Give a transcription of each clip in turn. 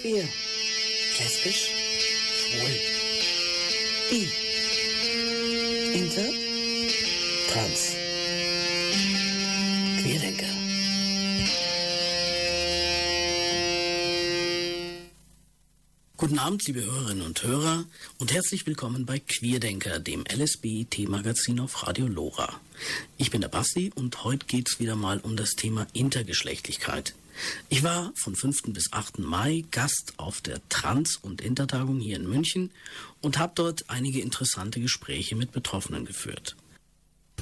Queer. Lesbisch. Schwul. Bi. Inter. Trans. Querdenker. Guten Abend, liebe Hörerinnen und Hörer, und herzlich willkommen bei Queerdenker, dem LSB-T-Magazin auf Radio Lora. Ich bin der Basti und heute geht's wieder mal um das Thema Intergeschlechtlichkeit. Ich war von 5. bis 8. Mai Gast auf der Trans- und Intertagung hier in München und habe dort einige interessante Gespräche mit Betroffenen geführt.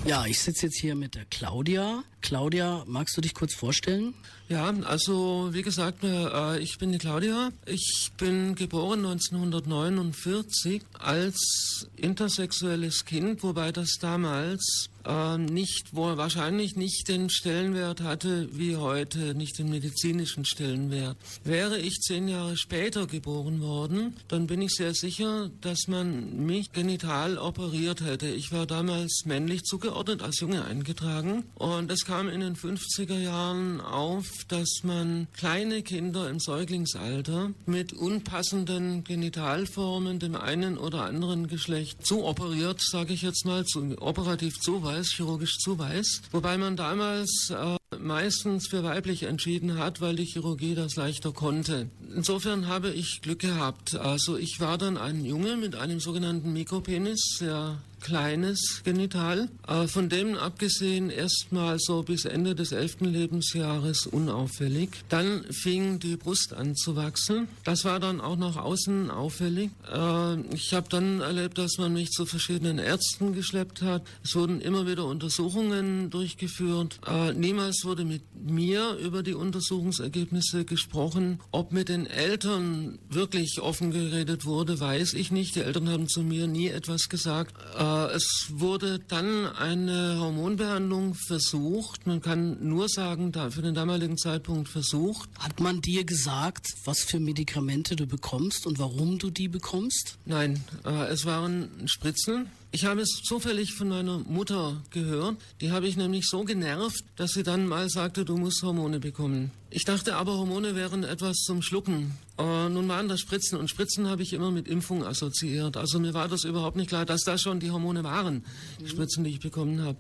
Ja, ich sitze jetzt hier mit der Claudia. Claudia, magst du dich kurz vorstellen? Ja, also wie gesagt, äh, ich bin die Claudia. Ich bin geboren 1949 als intersexuelles Kind, wobei das damals äh, nicht, wo wahrscheinlich nicht den Stellenwert hatte wie heute, nicht den medizinischen Stellenwert. Wäre ich zehn Jahre später geboren worden, dann bin ich sehr sicher, dass man mich genital operiert hätte. Ich war damals männlich zugeordnet, als Junge eingetragen und es kam in den 50er Jahren auf, dass man kleine Kinder im Säuglingsalter mit unpassenden Genitalformen dem einen oder anderen Geschlecht zuoperiert, sage ich jetzt mal, zu, operativ zuweist zuweist, chirurgisch zuweist, wobei man damals äh, meistens für weiblich entschieden hat, weil die Chirurgie das leichter konnte. Insofern habe ich Glück gehabt. Also ich war dann ein Junge mit einem sogenannten Mikropenis, sehr kleines Genital, äh, von dem abgesehen erstmal so bis Ende des elften Lebensjahres unauffällig. Dann fing die Brust an zu wachsen. Das war dann auch nach außen auffällig. Äh, ich habe dann erlebt, dass man mich zu verschiedenen Ärzten geschleppt hat. Es wurden immer wieder Untersuchungen durchgeführt. Äh, niemals wurde mit mir über die Untersuchungsergebnisse gesprochen. Ob mit den Eltern wirklich offen geredet wurde, weiß ich nicht. Die Eltern haben zu mir nie etwas gesagt. Äh, es wurde dann eine Hormonbehandlung versucht. Man kann nur sagen, da für den damaligen Zeitpunkt versucht. Hat man dir gesagt, was für Medikamente du bekommst und warum du die bekommst? Nein, äh, es waren Spritzen. Ich habe es zufällig von meiner Mutter gehört. Die habe ich nämlich so genervt, dass sie dann mal sagte, du musst Hormone bekommen. Ich dachte aber, Hormone wären etwas zum Schlucken. Äh, nun waren das Spritzen und Spritzen habe ich immer mit Impfung assoziiert. Also mir war das überhaupt nicht klar, dass das schon die Hormone waren, die Spritzen, die ich bekommen habe.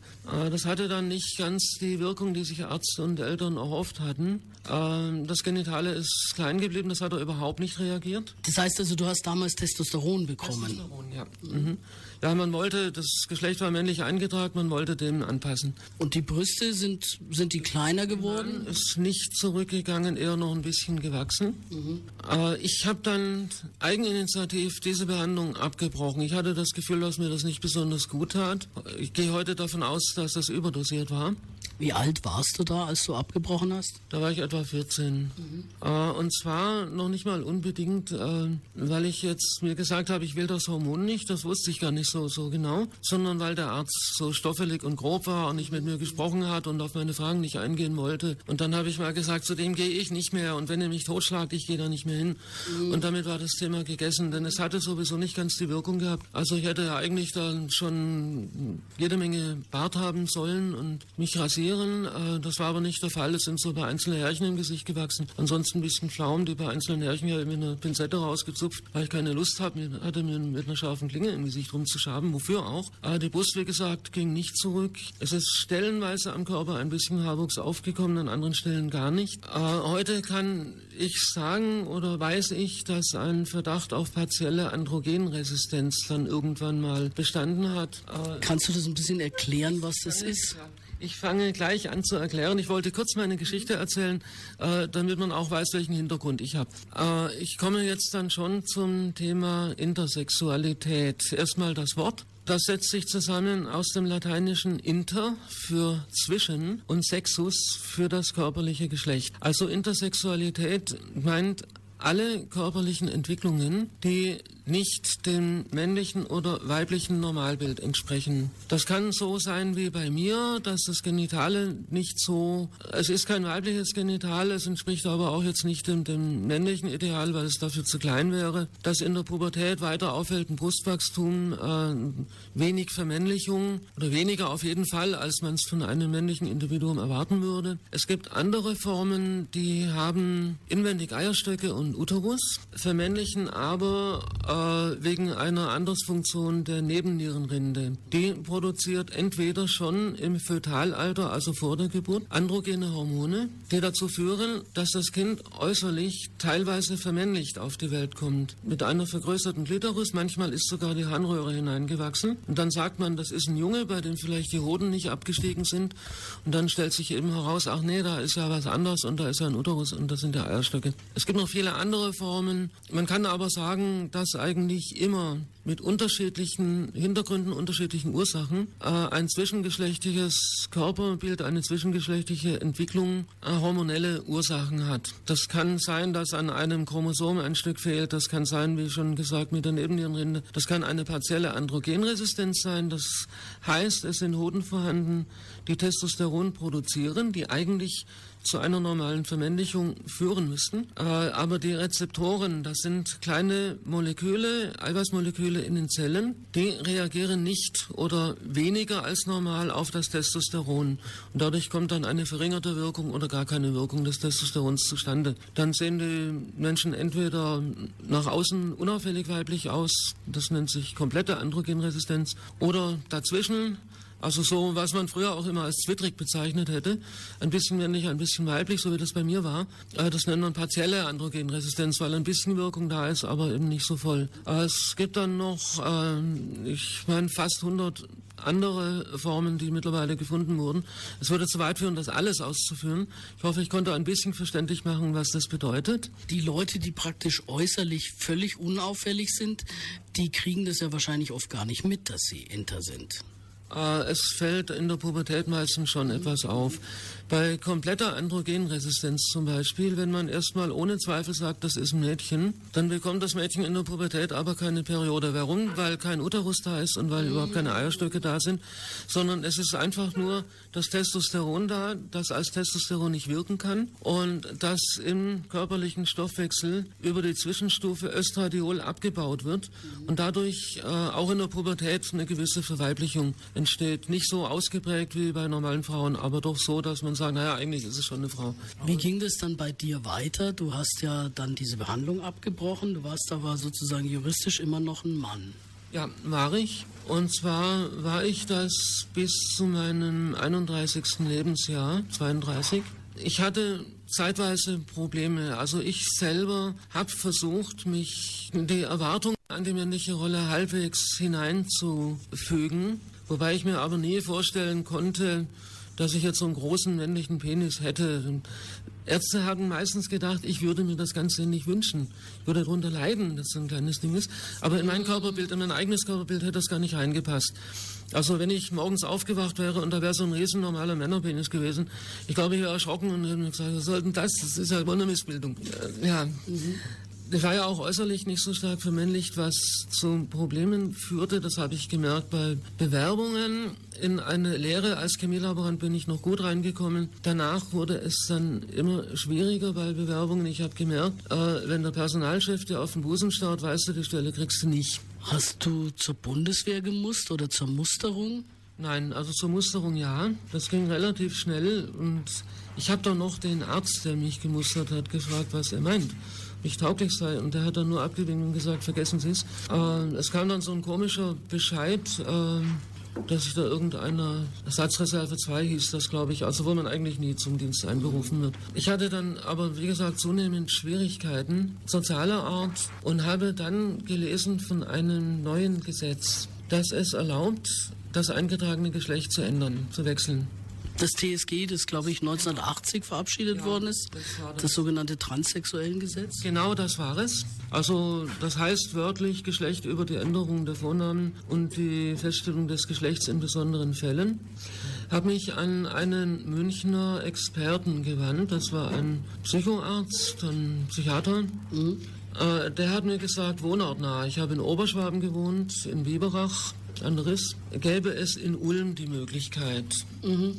Das hatte dann nicht ganz die Wirkung, die sich Ärzte und Eltern erhofft hatten. Äh, das Genitale ist klein geblieben, das hat er überhaupt nicht reagiert. Das heißt also, du hast damals Testosteron bekommen? Testosteron, ja. Mhm. Ja, man wollte, das Geschlecht war männlich eingetragen, man wollte dem anpassen. Und die Brüste sind, sind die kleiner geworden? Nein, ist nicht zurückgegangen, eher noch ein bisschen gewachsen. Mhm. Äh, ich habe dann eigeninitiativ diese Behandlung abgebrochen. Ich hatte das Gefühl, dass mir das nicht besonders gut tat. Ich gehe heute davon aus, dass das überdosiert war. Wie alt warst du da, als du abgebrochen hast? Da war ich etwa 14. Mhm. Äh, und zwar noch nicht mal unbedingt, äh, weil ich jetzt mir gesagt habe, ich will das Hormon nicht, das wusste ich gar nicht so, so genau, sondern weil der Arzt so stoffelig und grob war und nicht mit mir gesprochen hat und auf meine Fragen nicht eingehen wollte. Und dann habe ich mal gesagt, zu dem gehe ich nicht mehr und wenn er mich totschlagt, ich gehe da nicht mehr hin. Mhm. Und damit war das Thema gegessen, denn es hatte sowieso nicht ganz die Wirkung gehabt. Also ich hätte eigentlich dann schon jede Menge Bart haben sollen und mich rasieren. Äh, das war aber nicht der Fall. Es sind so ein paar einzelne Härchen im Gesicht gewachsen. Ansonsten ein bisschen Pflaumen, die bei einzelnen Härchen ja mit einer Pinzette rausgezupft, weil ich keine Lust habe, hatte mir mit einer scharfen Klinge im Gesicht rumzuschaben. Wofür auch? Äh, die Brust, wie gesagt, ging nicht zurück. Es ist stellenweise am Körper ein bisschen Haarwuchs aufgekommen, an anderen Stellen gar nicht. Äh, heute kann ich sagen oder weiß ich, dass ein Verdacht auf partielle Androgenresistenz dann irgendwann mal bestanden hat. Kannst du das ein bisschen erklären, was das ist? Ich fange gleich an zu erklären. Ich wollte kurz meine Geschichte erzählen, äh, damit man auch weiß, welchen Hintergrund ich habe. Äh, ich komme jetzt dann schon zum Thema Intersexualität. Erstmal das Wort. Das setzt sich zusammen aus dem lateinischen inter für zwischen und sexus für das körperliche Geschlecht. Also Intersexualität meint alle körperlichen Entwicklungen, die nicht dem männlichen oder weiblichen Normalbild entsprechen. Das kann so sein wie bei mir, dass das Genitale nicht so, es ist kein weibliches Genital, es entspricht aber auch jetzt nicht dem, dem männlichen Ideal, weil es dafür zu klein wäre, dass in der Pubertät weiter auffällt ein Brustwachstum, äh, wenig Vermännlichung oder weniger auf jeden Fall, als man es von einem männlichen Individuum erwarten würde. Es gibt andere Formen, die haben inwendig Eierstöcke und Uterus, vermännlichen aber äh, wegen einer Andersfunktion der Nebennierenrinde. Die produziert entweder schon im Fötalalter, also vor der Geburt, androgene Hormone, die dazu führen, dass das Kind äußerlich teilweise vermännlicht auf die Welt kommt. Mit einer vergrößerten Klitoris, manchmal ist sogar die Harnröhre hineingewachsen. Und dann sagt man, das ist ein Junge, bei dem vielleicht die Hoden nicht abgestiegen sind. Und dann stellt sich eben heraus, ach nee, da ist ja was anderes und da ist ja ein Uterus und das sind ja Eierstöcke. Es gibt noch viele andere Formen. Man kann aber sagen, dass eigentlich immer mit unterschiedlichen Hintergründen, unterschiedlichen Ursachen äh, ein zwischengeschlechtliches Körperbild, eine zwischengeschlechtliche Entwicklung äh, hormonelle Ursachen hat. Das kann sein, dass an einem Chromosom ein Stück fehlt. Das kann sein, wie schon gesagt, mit der Nebennierenrinde. Das kann eine partielle Androgenresistenz sein. Das heißt, es sind Hoden vorhanden, die Testosteron produzieren, die eigentlich zu einer normalen Vermännlichung führen müssten. Äh, aber die Rezeptoren, das sind kleine Moleküle, Eiweißmoleküle in den Zellen, die reagieren nicht oder weniger als normal auf das Testosteron. Und dadurch kommt dann eine verringerte Wirkung oder gar keine Wirkung des Testosterons zustande. Dann sehen die Menschen entweder nach außen unauffällig weiblich aus, das nennt sich komplette Androgenresistenz, oder dazwischen also so, was man früher auch immer als zwittrig bezeichnet hätte. Ein bisschen männlich, ein bisschen weiblich, so wie das bei mir war. Äh, das nennt man partielle Androgenresistenz, weil ein bisschen Wirkung da ist, aber eben nicht so voll. Äh, es gibt dann noch, äh, ich meine, fast 100 andere Formen, die mittlerweile gefunden wurden. Es würde zu weit führen, das alles auszuführen. Ich hoffe, ich konnte ein bisschen verständlich machen, was das bedeutet. Die Leute, die praktisch äußerlich völlig unauffällig sind, die kriegen das ja wahrscheinlich oft gar nicht mit, dass sie Inter sind. Äh, es fällt in der Pubertät meistens schon etwas auf. Bei kompletter Androgenresistenz zum Beispiel, wenn man erstmal ohne Zweifel sagt, das ist ein Mädchen, dann bekommt das Mädchen in der Pubertät aber keine Periode. Warum? Weil kein Uterus da ist und weil überhaupt keine Eierstöcke da sind, sondern es ist einfach nur das Testosteron da, das als Testosteron nicht wirken kann und das im körperlichen Stoffwechsel über die Zwischenstufe Östradiol abgebaut wird und dadurch äh, auch in der Pubertät eine gewisse Verweiblichung entsteht. Nicht so ausgeprägt wie bei normalen Frauen, aber doch so, dass man sagt, naja, eigentlich ist es schon eine Frau. Wie ging das dann bei dir weiter? Du hast ja dann diese Behandlung abgebrochen, du warst aber sozusagen juristisch immer noch ein Mann. Ja, war ich. Und zwar war ich das bis zu meinem 31. Lebensjahr, 32. Ich hatte zeitweise Probleme. Also ich selber habe versucht, mich in die Erwartung an die männliche Rolle halbwegs hineinzufügen. Wobei ich mir aber nie vorstellen konnte, dass ich jetzt so einen großen männlichen Penis hätte. Ärzte haben meistens gedacht, ich würde mir das Ganze nicht wünschen. Ich würde darunter leiden, dass so ein kleines Ding ist. Aber in mein Körperbild, in mein eigenes Körperbild hätte das gar nicht reingepasst. Also wenn ich morgens aufgewacht wäre und da wäre so ein riesen normaler Männerpenis gewesen, ich glaube, ich wäre erschrocken und hätte gesagt, was soll denn das? Das ist ja wohl eine Missbildung. Ja. Mhm. Ich war ja auch äußerlich nicht so stark vermännlicht, was zu Problemen führte. Das habe ich gemerkt bei Bewerbungen. In eine Lehre als Chemielaborant bin ich noch gut reingekommen. Danach wurde es dann immer schwieriger bei Bewerbungen. Ich habe gemerkt, äh, wenn der Personalchef dir auf den Busen starrt, weißt du, die Stelle kriegst du nicht. Hast du zur Bundeswehr gemusst oder zur Musterung? Nein, also zur Musterung ja. Das ging relativ schnell und ich habe dann noch den Arzt, der mich gemustert hat, gefragt, was er meint nicht tauglich sei. Und der hat dann nur abgewinkt und gesagt, vergessen Sie es. Äh, es kam dann so ein komischer Bescheid, äh, dass sich da irgendeiner Ersatzreserve 2 hieß das, glaube ich, also wo man eigentlich nie zum Dienst einberufen wird. Ich hatte dann aber, wie gesagt, zunehmend Schwierigkeiten sozialer Art und habe dann gelesen von einem neuen Gesetz, das es erlaubt, das eingetragene Geschlecht zu ändern, zu wechseln das TSG, das glaube ich 1980 verabschiedet ja, worden ist, das, das. das sogenannte Transsexuellengesetz. Genau, das war es. Also das heißt wörtlich Geschlecht über die Änderung der Vornamen und die Feststellung des Geschlechts in besonderen Fällen. Habe mich an einen Münchner Experten gewandt. Das war ein Psychoarzt, ein Psychiater. Mhm Äh, der hat mir gesagt, wohnortnah. Ich habe in Oberschwaben gewohnt, in Biberach an Riss. Gäbe es in Ulm die Möglichkeit. Mhm.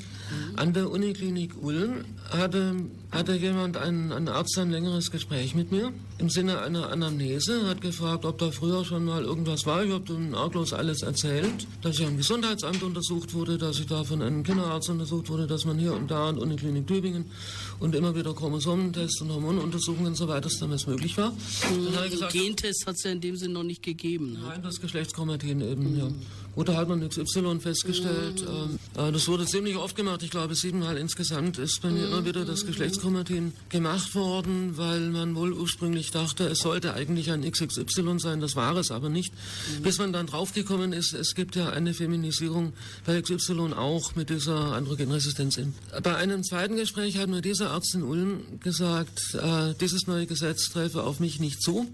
An der Uniklinik Ulm hatte, hatte jemand, ein, ein Arzt, ein längeres Gespräch mit mir im Sinne einer Anamnese, hat gefragt, ob da früher schon mal irgendwas war. Ich habe dann arglos alles erzählt, dass ich am Gesundheitsamt untersucht wurde, dass ich da von einem Kinderarzt untersucht wurde, dass man hier und da an der Uniklinik Tübingen und immer wieder Chromosomentests und Hormonuntersuchungen und so weiter, dass damals möglich war. Mhm. Gesagt, Gentest hat es ja in dem Sinne noch nicht gegeben. Ne? Nein, das Geschlechtschromatin eben, mhm. ja. Oder hat man XY festgestellt. Mhm. Äh, das wurde ziemlich oft gemacht. Ich glaube, siebenmal insgesamt ist bei mir immer wieder das Geschlechtschromatin gemacht worden, weil man wohl ursprünglich dachte, es sollte eigentlich ein XXY sein. Das war es aber nicht. Mhm. Bis man dann draufgekommen ist, es gibt ja eine Feminisierung bei XY auch mit dieser Androgenresistenz. Bei einem zweiten Gespräch hat mir dieser Arzt in Ulm gesagt, äh, dieses neue Gesetz treffe auf mich nicht zu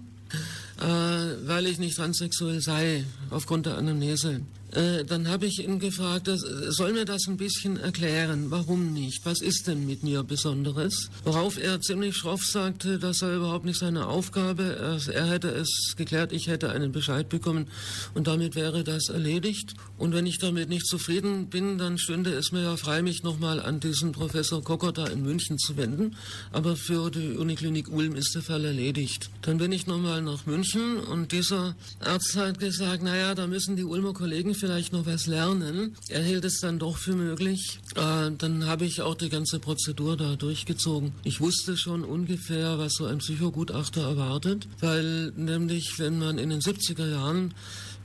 äh, weil ich nicht transsexuell sei, aufgrund der Anamnese. Äh, dann habe ich ihn gefragt, das, soll mir das ein bisschen erklären, warum nicht? Was ist denn mit mir Besonderes? Worauf er ziemlich schroff sagte, das sei überhaupt nicht seine Aufgabe. Er, er hätte es geklärt, ich hätte einen Bescheid bekommen und damit wäre das erledigt. Und wenn ich damit nicht zufrieden bin, dann stünde es mir ja frei, mich nochmal an diesen Professor Kokota in München zu wenden. Aber für die Uniklinik Ulm ist der Fall erledigt. Dann bin ich nochmal nach München und dieser Arzt hat gesagt, naja, da müssen die Ulmer Kollegen vielleicht noch was lernen. Er hielt es dann doch für möglich. Äh, dann habe ich auch die ganze Prozedur da durchgezogen. Ich wusste schon ungefähr, was so ein Psychogutachter erwartet, weil nämlich, wenn man in den 70er Jahren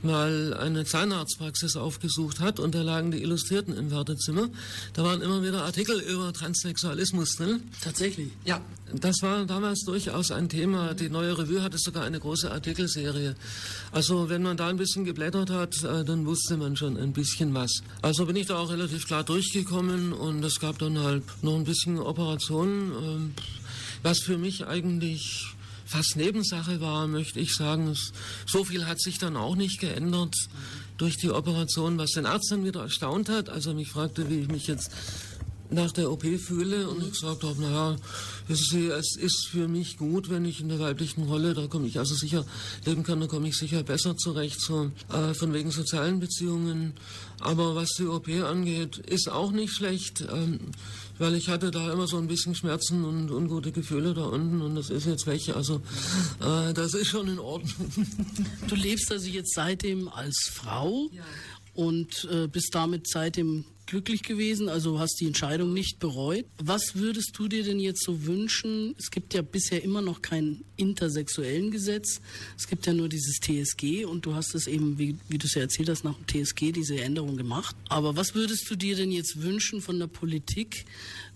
mal eine Zahnarztpraxis aufgesucht hat und da lagen die Illustrierten im Wartezimmer. Da waren immer wieder Artikel über Transsexualismus drin. Tatsächlich? Ja, das war damals durchaus ein Thema. Die neue Revue hatte sogar eine große Artikelserie. Also wenn man da ein bisschen geblättert hat, äh, dann wusste man schon ein bisschen was. Also bin ich da auch relativ klar durchgekommen und es gab dann halt noch ein bisschen Operationen, ähm, was für mich eigentlich fast Nebensache war, möchte ich sagen. So viel hat sich dann auch nicht geändert durch die Operation, was den Arzt dann wieder erstaunt hat, als er mich fragte, wie ich mich jetzt nach der OP fühle und ich gesagt habe, naja, es ist für mich gut, wenn ich in der weiblichen Rolle, da komme ich also sicher leben kann, da komme ich sicher besser zurecht, so äh, von wegen sozialen Beziehungen. Aber was die OP angeht, ist auch nicht schlecht. Ähm, weil ich hatte da immer so ein bisschen Schmerzen und ungute Gefühle da unten und das ist jetzt weg. Also äh, das ist schon in Ordnung. Du lebst also jetzt seitdem als Frau ja. und äh, bist damit seitdem glücklich gewesen, also hast die Entscheidung nicht bereut. Was würdest du dir denn jetzt so wünschen? Es gibt ja bisher immer noch kein intersexuellen Gesetz. Es gibt ja nur dieses TSG und du hast es eben, wie, wie du es ja erzählt hast, nach dem TSG diese Änderung gemacht. Aber was würdest du dir denn jetzt wünschen von der Politik,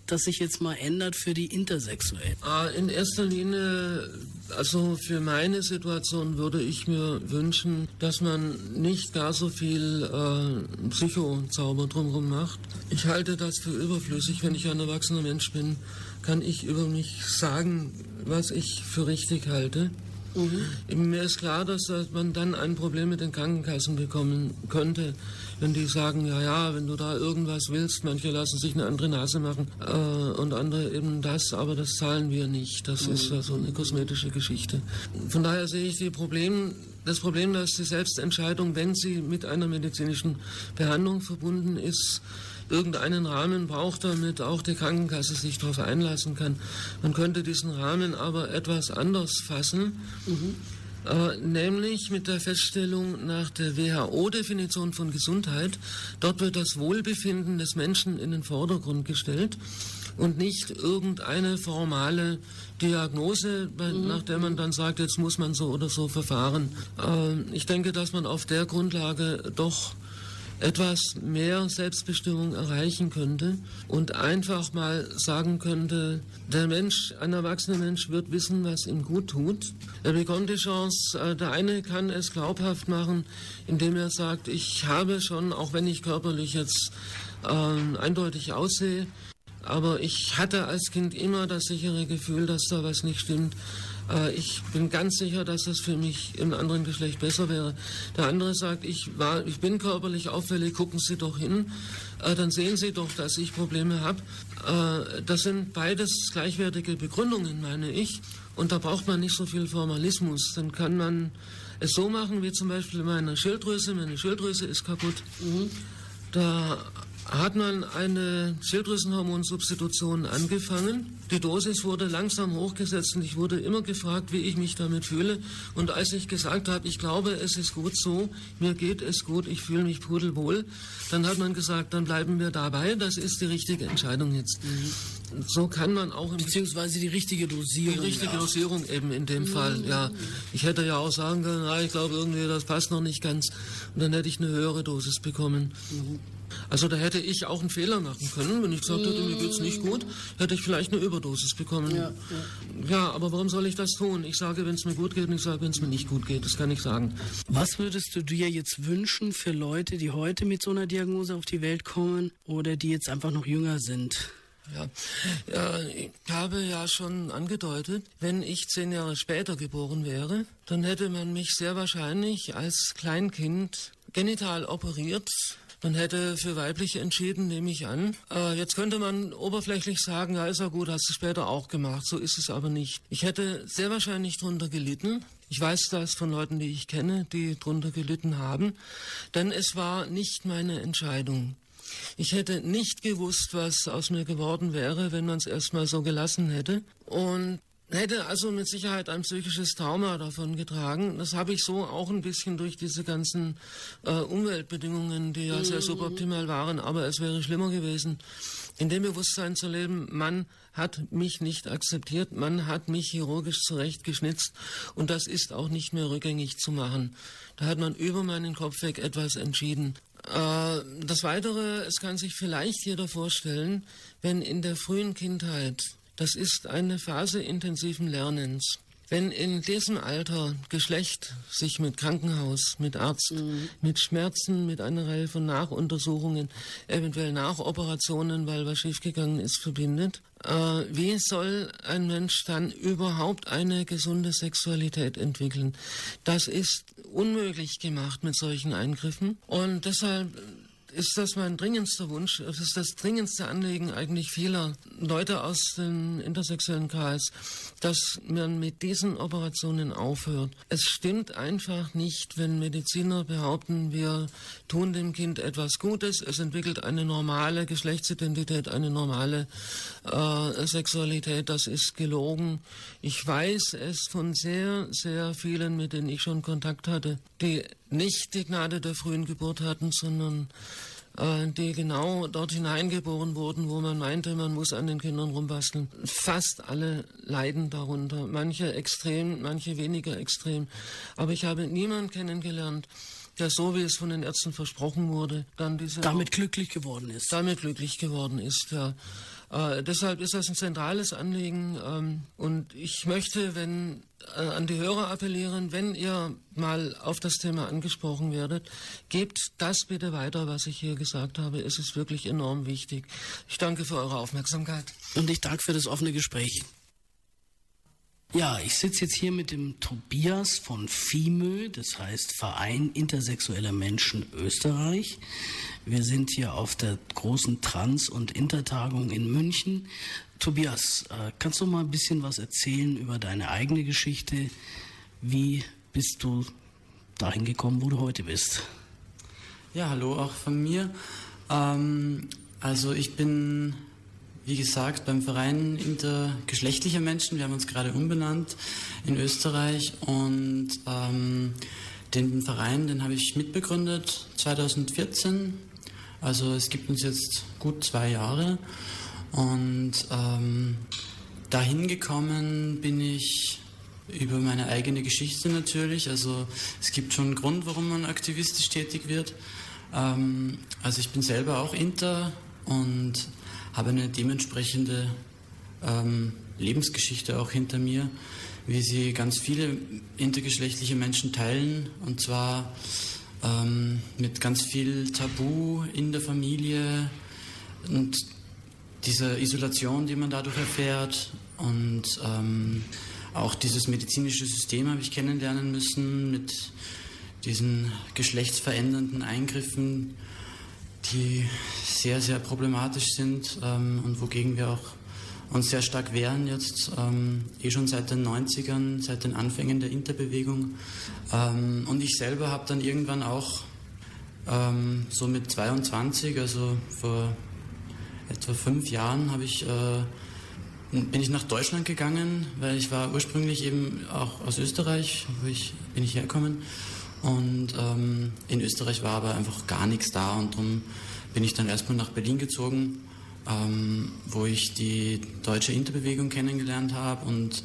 das sich jetzt mal ändert für die Intersexuellen? Ah, in erster Linie, also für meine Situation würde ich mir wünschen, dass man nicht gar so viel äh, Psychozauber drumherum macht. Ich halte das für überflüssig, wenn ich ein erwachsener Mensch bin, kann ich über mich sagen, was ich für richtig halte. Mhm. Mir ist klar, dass man dann ein Problem mit den Krankenkassen bekommen könnte, wenn die sagen, ja, ja, wenn du da irgendwas willst, manche lassen sich eine andere Nase machen äh, und andere eben das, aber das zahlen wir nicht. Das mhm. ist ja so eine kosmetische Geschichte. Von daher sehe ich die Problem, das Problem, dass die Selbstentscheidung, wenn sie mit einer medizinischen Behandlung verbunden ist, irgendeinen Rahmen braucht, damit auch die Krankenkasse sich darauf einlassen kann. Man könnte diesen Rahmen aber etwas anders fassen. Mhm. Äh, nämlich mit der Feststellung nach der WHO-Definition von Gesundheit. Dort wird das Wohlbefinden des Menschen in den Vordergrund gestellt und nicht irgendeine formale Diagnose, mhm. nach der man dann sagt, jetzt muss man so oder so verfahren. Äh, ich denke, dass man auf der Grundlage doch etwas mehr Selbstbestimmung erreichen könnte und einfach mal sagen könnte, der Mensch, ein erwachsener Mensch wird wissen, was ihm gut tut. Er bekommt die Chance, äh, der eine kann es glaubhaft machen, indem er sagt, ich habe schon, auch wenn ich körperlich jetzt äh, eindeutig aussehe, Aber ich hatte als Kind immer das sichere Gefühl, dass da was nicht stimmt. Äh, ich bin ganz sicher, dass das für mich im anderen Geschlecht besser wäre. Der andere sagt, ich, war, ich bin körperlich auffällig, gucken Sie doch hin, äh, dann sehen Sie doch, dass ich Probleme habe. Äh, das sind beides gleichwertige Begründungen, meine ich. Und da braucht man nicht so viel Formalismus. Dann kann man es so machen, wie zum Beispiel meine Schilddrüse. Meine Schilddrüse ist kaputt. Mhm. Da hat man eine Schilddrüsenhormonsubstitution angefangen. Die Dosis wurde langsam hochgesetzt und ich wurde immer gefragt, wie ich mich damit fühle. Und als ich gesagt habe, ich glaube, es ist gut so, mir geht es gut, ich fühle mich pudelwohl, dann hat man gesagt, dann bleiben wir dabei. Das ist die richtige Entscheidung jetzt. Mhm. So kann man auch beziehungsweise die richtige Dosierung. Die richtige ja. Dosierung eben in dem mhm. Fall. Ja, ich hätte ja auch sagen können, na, ich glaube irgendwie, das passt noch nicht ganz, und dann hätte ich eine höhere Dosis bekommen. Mhm. Also da hätte ich auch einen Fehler machen können. Wenn ich gesagt hätte, mir geht's nicht gut, hätte ich vielleicht eine Überdosis bekommen. Ja, ja. ja aber warum soll ich das tun? Ich sage, wenn es mir gut geht und ich sage, wenn es mir nicht gut geht. Das kann ich sagen. Was würdest du dir jetzt wünschen für Leute, die heute mit so einer Diagnose auf die Welt kommen oder die jetzt einfach noch jünger sind? Ja, ja, ich habe ja schon angedeutet, wenn ich zehn Jahre später geboren wäre, dann hätte man mich sehr wahrscheinlich als Kleinkind genital operiert man hätte für weiblich entschieden, nehme ich an. Äh, jetzt könnte man oberflächlich sagen, ja, ist ja gut, hast du später auch gemacht. So ist es aber nicht. Ich hätte sehr wahrscheinlich drunter gelitten. Ich weiß das von Leuten, die ich kenne, die drunter gelitten haben. Denn es war nicht meine Entscheidung. Ich hätte nicht gewusst, was aus mir geworden wäre, wenn man es erstmal so gelassen hätte. Und hätte also mit Sicherheit ein psychisches Trauma davon getragen. Das habe ich so auch ein bisschen durch diese ganzen äh, Umweltbedingungen, die ja sehr mhm. suboptimal waren, aber es wäre schlimmer gewesen. In dem Bewusstsein zu leben, man hat mich nicht akzeptiert, man hat mich chirurgisch zurechtgeschnitzt und das ist auch nicht mehr rückgängig zu machen. Da hat man über meinen Kopf weg etwas entschieden. Äh, das Weitere, es kann sich vielleicht jeder vorstellen, wenn in der frühen Kindheit das ist eine Phase intensiven Lernens. Wenn in diesem Alter Geschlecht sich mit Krankenhaus, mit Arzt, mhm. mit Schmerzen, mit einer Reihe von Nachuntersuchungen, eventuell Nachoperationen, weil was schiefgegangen ist, verbindet, äh, wie soll ein Mensch dann überhaupt eine gesunde Sexualität entwickeln? Das ist unmöglich gemacht mit solchen Eingriffen. Und deshalb ist das mein dringendster Wunsch, das ist das dringendste Anliegen eigentlich vieler Leute aus dem intersexuellen Kreis, dass man mit diesen Operationen aufhört. Es stimmt einfach nicht, wenn Mediziner behaupten, wir tun dem Kind etwas Gutes, es entwickelt eine normale Geschlechtsidentität, eine normale äh, Sexualität. Das ist gelogen. Ich weiß es von sehr, sehr vielen, mit denen ich schon Kontakt hatte, die nicht die Gnade der frühen Geburt hatten, sondern die genau dort hineingeboren wurden, wo man meinte, man muss an den Kindern rumbasteln. Fast alle leiden darunter, manche extrem, manche weniger extrem. Aber ich habe niemanden kennengelernt, der so wie es von den Ärzten versprochen wurde, dann diese damit glücklich geworden ist. Damit glücklich geworden ist, ja. Äh, deshalb ist das ein zentrales Anliegen ähm, und ich möchte, wenn äh, an die Hörer appellieren, wenn ihr mal auf das Thema angesprochen werdet, gebt das bitte weiter, was ich hier gesagt habe. Es ist wirklich enorm wichtig. Ich danke für eure Aufmerksamkeit. Und ich danke für das offene Gespräch. Ja, ich sitze jetzt hier mit dem Tobias von FIMÖ, das heißt Verein Intersexueller Menschen Österreich. Wir sind hier auf der großen Trans- und Intertagung in München. Tobias, äh, kannst du mal ein bisschen was erzählen über deine eigene Geschichte? Wie bist du dahin gekommen, wo du heute bist? Ja, hallo auch von mir. Ähm, also ich bin wie gesagt, beim Verein intergeschlechtlicher Menschen. Wir haben uns gerade umbenannt in Österreich und ähm, den Verein, den habe ich mitbegründet 2014. Also es gibt uns jetzt gut zwei Jahre und ähm, dahin gekommen bin ich über meine eigene Geschichte natürlich. Also es gibt schon einen Grund, warum man aktivistisch tätig wird. Ähm, also ich bin selber auch Inter und habe eine dementsprechende ähm, Lebensgeschichte auch hinter mir, wie sie ganz viele intergeschlechtliche Menschen teilen. Und zwar ähm, mit ganz viel Tabu in der Familie und diese Isolation, die man dadurch erfährt. Und ähm, auch dieses medizinische System habe ich kennenlernen müssen mit diesen geschlechtsverändernden Eingriffen, die sehr, sehr problematisch sind ähm, und wogegen wir auch uns sehr stark wehren jetzt, ähm, eh schon seit den 90ern, seit den Anfängen der Interbewegung. Ähm, und ich selber habe dann irgendwann auch ähm, so mit 22, also vor etwa fünf Jahren, habe ich, äh, bin ich nach Deutschland gegangen, weil ich war ursprünglich eben auch aus Österreich, wo ich, bin ich hergekommen. Und ähm, in Österreich war aber einfach gar nichts da und darum bin ich dann erstmal nach Berlin gezogen ähm, wo ich die deutsche Interbewegung kennengelernt habe und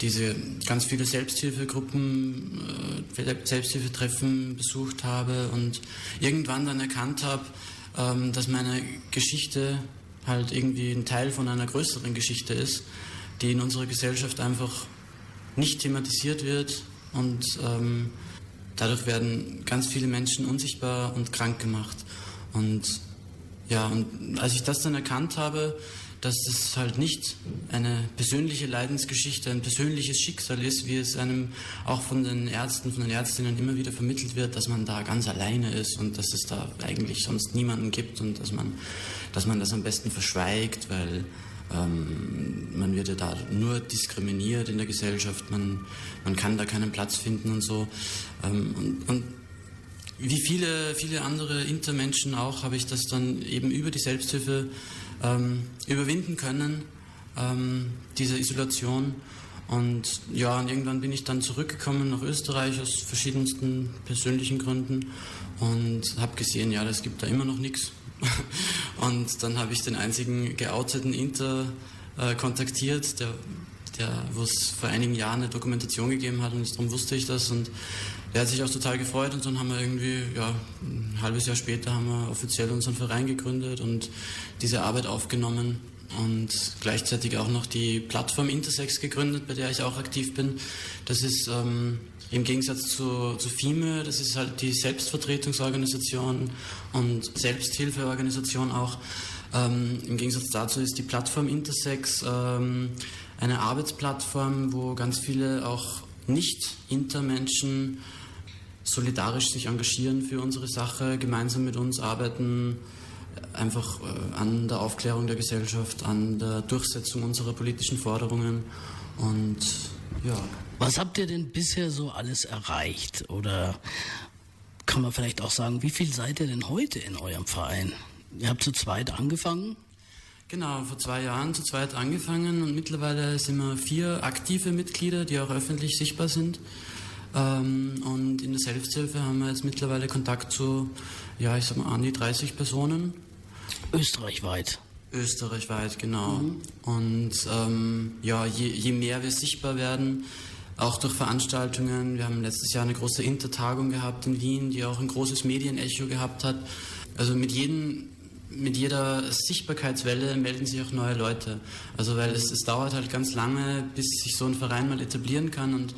diese ganz viele Selbsthilfegruppen, äh, Selbsthilfetreffen besucht habe und irgendwann dann erkannt habe, ähm, dass meine Geschichte halt irgendwie ein Teil von einer größeren Geschichte ist, die in unserer Gesellschaft einfach nicht thematisiert wird und ähm, dadurch werden ganz viele Menschen unsichtbar und krank gemacht. Und ja, und als ich das dann erkannt habe, dass es halt nicht eine persönliche Leidensgeschichte, ein persönliches Schicksal ist, wie es einem auch von den Ärzten, von den Ärztinnen immer wieder vermittelt wird, dass man da ganz alleine ist und dass es da eigentlich sonst niemanden gibt und dass man, dass man das am besten verschweigt, weil ähm, man wird ja da nur diskriminiert in der Gesellschaft, man, man kann da keinen Platz finden und so. Ähm, und, und wie viele, viele andere Intermenschen auch, habe ich das dann eben über die Selbsthilfe ähm, überwinden können, ähm, diese Isolation. Und ja, und irgendwann bin ich dann zurückgekommen nach Österreich aus verschiedensten persönlichen Gründen und habe gesehen, ja, es gibt da immer noch nichts. Und dann habe ich den einzigen geouteten Inter äh, kontaktiert, der, der, wo es vor einigen Jahren eine Dokumentation gegeben hat und darum wusste ich das und er hat sich auch total gefreut und dann haben wir irgendwie, ja, ein halbes Jahr später haben wir offiziell unseren Verein gegründet und diese Arbeit aufgenommen und gleichzeitig auch noch die Plattform Intersex gegründet, bei der ich auch aktiv bin. Das ist ähm, im Gegensatz zu, zu FIME, das ist halt die Selbstvertretungsorganisation und Selbsthilfeorganisation auch. Ähm, Im Gegensatz dazu ist die Plattform Intersex ähm, eine Arbeitsplattform, wo ganz viele auch nicht-Intermenschen solidarisch sich engagieren für unsere Sache, gemeinsam mit uns arbeiten, einfach äh, an der Aufklärung der Gesellschaft, an der Durchsetzung unserer politischen Forderungen und ja. Was habt ihr denn bisher so alles erreicht? Oder kann man vielleicht auch sagen, wie viel seid ihr denn heute in eurem Verein? Ihr habt zu zweit angefangen? Genau, vor zwei Jahren zu zweit angefangen und mittlerweile sind wir vier aktive Mitglieder, die auch öffentlich sichtbar sind. Ähm, und in der Selbsthilfe haben wir jetzt mittlerweile Kontakt zu, ja, ich sag mal, an die 30 Personen. Österreichweit. Österreichweit, genau. Mhm. Und ähm, ja, je, je mehr wir sichtbar werden, auch durch Veranstaltungen. Wir haben letztes Jahr eine große Intertagung gehabt in Wien, die auch ein großes Medienecho gehabt hat. Also mit jedem mit jeder Sichtbarkeitswelle melden sich auch neue Leute. Also weil es, es dauert halt ganz lange, bis sich so ein Verein mal etablieren kann und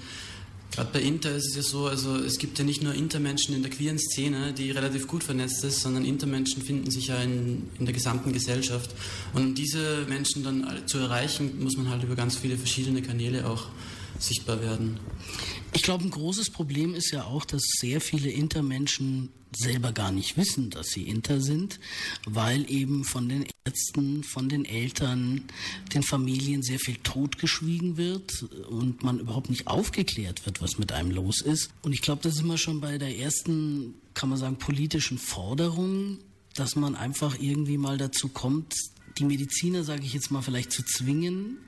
Gerade bei Inter ist es ja so, also es gibt ja nicht nur Intermenschen in der queeren Szene, die relativ gut vernetzt ist, sondern Intermenschen finden sich ja in, in der gesamten Gesellschaft. Und um diese Menschen dann zu erreichen, muss man halt über ganz viele verschiedene Kanäle auch sichtbar werden. Ich glaube, ein großes Problem ist ja auch, dass sehr viele Intermenschen selber gar nicht wissen, dass sie Inter sind, weil eben von den Ärzten, von den Eltern, den Familien sehr viel totgeschwiegen wird und man überhaupt nicht aufgeklärt wird, was mit einem los ist. Und ich glaube, da sind wir schon bei der ersten, kann man sagen, politischen Forderung, dass man einfach irgendwie mal dazu kommt, die Mediziner, sage ich jetzt mal, vielleicht zu zwingen,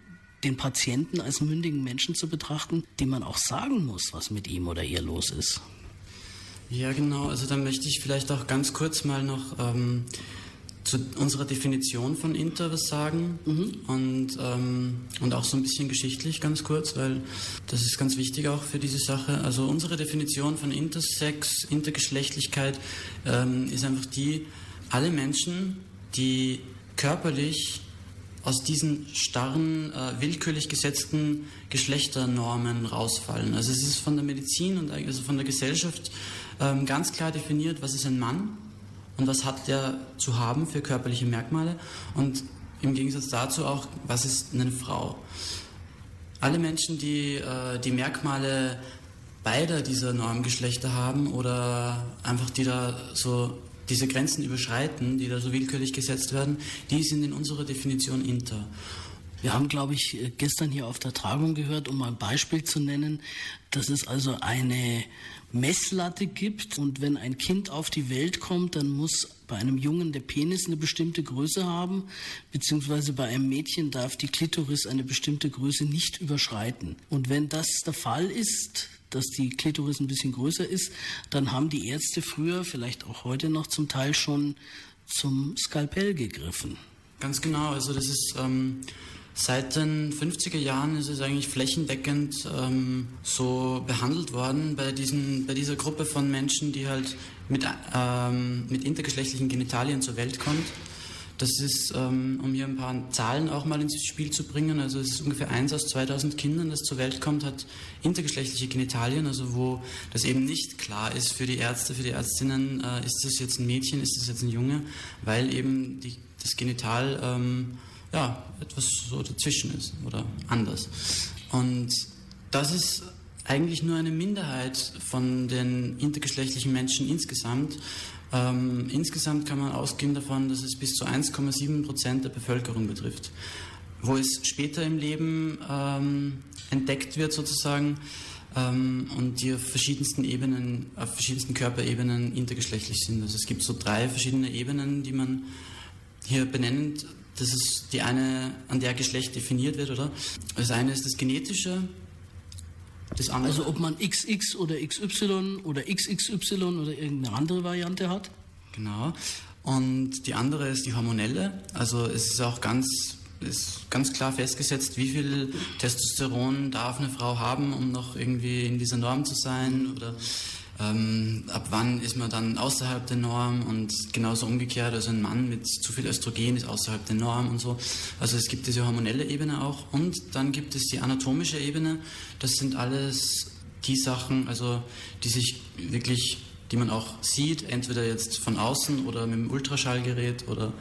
den Patienten als mündigen Menschen zu betrachten, dem man auch sagen muss, was mit ihm oder ihr los ist. Ja, genau. Also da möchte ich vielleicht auch ganz kurz mal noch ähm, zu unserer Definition von Inter was sagen mhm. und, ähm, und auch so ein bisschen geschichtlich ganz kurz, weil das ist ganz wichtig auch für diese Sache. Also unsere Definition von Intersex, Intergeschlechtlichkeit ähm, ist einfach die, alle Menschen, die körperlich aus diesen starren, äh, willkürlich gesetzten Geschlechternormen rausfallen. Also es ist von der Medizin und also von der Gesellschaft ähm, ganz klar definiert, was ist ein Mann und was hat der zu haben für körperliche Merkmale. Und im Gegensatz dazu auch, was ist eine Frau? Alle Menschen, die äh, die Merkmale beider dieser Normgeschlechter haben oder einfach die da so diese Grenzen überschreiten, die da so willkürlich gesetzt werden, die sind in unserer Definition inter. Wir haben, glaube ich, gestern hier auf der Tagung gehört, um ein Beispiel zu nennen, dass es also eine Messlatte gibt und wenn ein Kind auf die Welt kommt, dann muss bei einem Jungen der Penis eine bestimmte Größe haben, beziehungsweise bei einem Mädchen darf die Klitoris eine bestimmte Größe nicht überschreiten. Und wenn das der Fall ist, dass die Klitoris ein bisschen größer ist, dann haben die Ärzte früher, vielleicht auch heute noch zum Teil schon zum Skalpell gegriffen. Ganz genau, also das ist ähm, seit den 50er Jahren ist es eigentlich flächendeckend ähm, so behandelt worden bei, diesen, bei dieser Gruppe von Menschen, die halt mit, ähm, mit intergeschlechtlichen Genitalien zur Welt kommt. Das ist, ähm, um hier ein paar Zahlen auch mal ins Spiel zu bringen, also es ist ungefähr eins aus 2000 Kindern, das zur Welt kommt, hat intergeschlechtliche Genitalien, also wo das eben nicht klar ist für die Ärzte, für die Ärztinnen, äh, ist das jetzt ein Mädchen, ist das jetzt ein Junge, weil eben die, das Genital ähm, ja, etwas so dazwischen ist oder anders. Und das ist eigentlich nur eine Minderheit von den intergeschlechtlichen Menschen insgesamt. Ähm, insgesamt kann man ausgehen davon, dass es bis zu 1,7 Prozent der Bevölkerung betrifft. Wo es später im Leben ähm, entdeckt wird sozusagen ähm, und die auf verschiedensten Ebenen, auf verschiedensten Körperebenen intergeschlechtlich sind. Also es gibt so drei verschiedene Ebenen, die man hier benennt. Das ist die eine, an der Geschlecht definiert wird, oder? Das eine ist das Genetische, das andere. Also ob man XX oder XY oder XXY oder irgendeine andere Variante hat? Genau. Und die andere ist die hormonelle. Also es ist auch ganz, ist ganz klar festgesetzt, wie viel Testosteron darf eine Frau haben, um noch irgendwie in dieser Norm zu sein oder ähm, ab wann ist man dann außerhalb der Norm und genauso umgekehrt, also ein Mann mit zu viel Östrogen ist außerhalb der Norm und so. Also es gibt diese hormonelle Ebene auch und dann gibt es die anatomische Ebene. Das sind alles die Sachen, also die sich wirklich die man auch sieht, entweder jetzt von außen oder mit dem Ultraschallgerät oder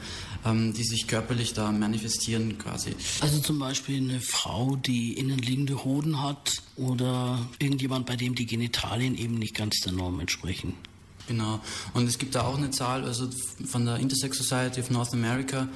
ähm, die sich körperlich da manifestieren quasi. Also zum Beispiel eine Frau, die innenliegende Hoden hat oder irgendjemand, bei dem die Genitalien eben nicht ganz der Norm entsprechen. Genau. Und es gibt da auch eine Zahl, also von der Intersex Society of North America,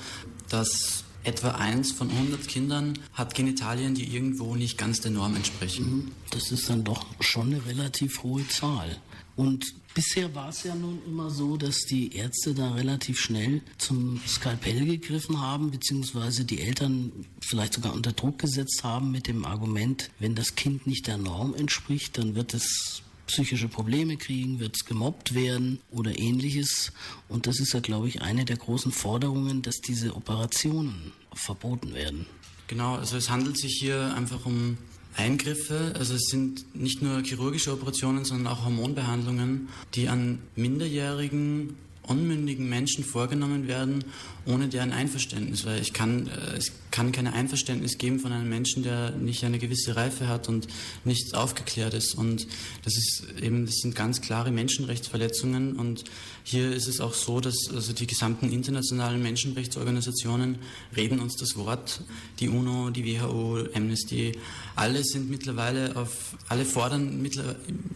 dass etwa eins von 100 Kindern hat Genitalien, die irgendwo nicht ganz der Norm entsprechen. Mhm. Das ist dann doch schon eine relativ hohe Zahl. Und bisher war es ja nun immer so, dass die Ärzte da relativ schnell zum Skalpell gegriffen haben, beziehungsweise die Eltern vielleicht sogar unter Druck gesetzt haben mit dem Argument, wenn das Kind nicht der Norm entspricht, dann wird es psychische Probleme kriegen, wird es gemobbt werden oder ähnliches. Und das ist ja, glaube ich, eine der großen Forderungen, dass diese Operationen verboten werden. Genau, also es handelt sich hier einfach um Eingriffe, also es sind nicht nur chirurgische Operationen, sondern auch Hormonbehandlungen, die an minderjährigen, unmündigen Menschen vorgenommen werden, ohne deren Einverständnis, weil ich kann, äh, es kann kein Einverständnis geben von einem Menschen, der nicht eine gewisse Reife hat und nicht aufgeklärt ist. Und das ist eben, das sind ganz klare Menschenrechtsverletzungen. Und hier ist es auch so, dass also die gesamten internationalen Menschenrechtsorganisationen reden uns das Wort. Die UNO, die WHO, Amnesty, alle sind mittlerweile auf, alle fordern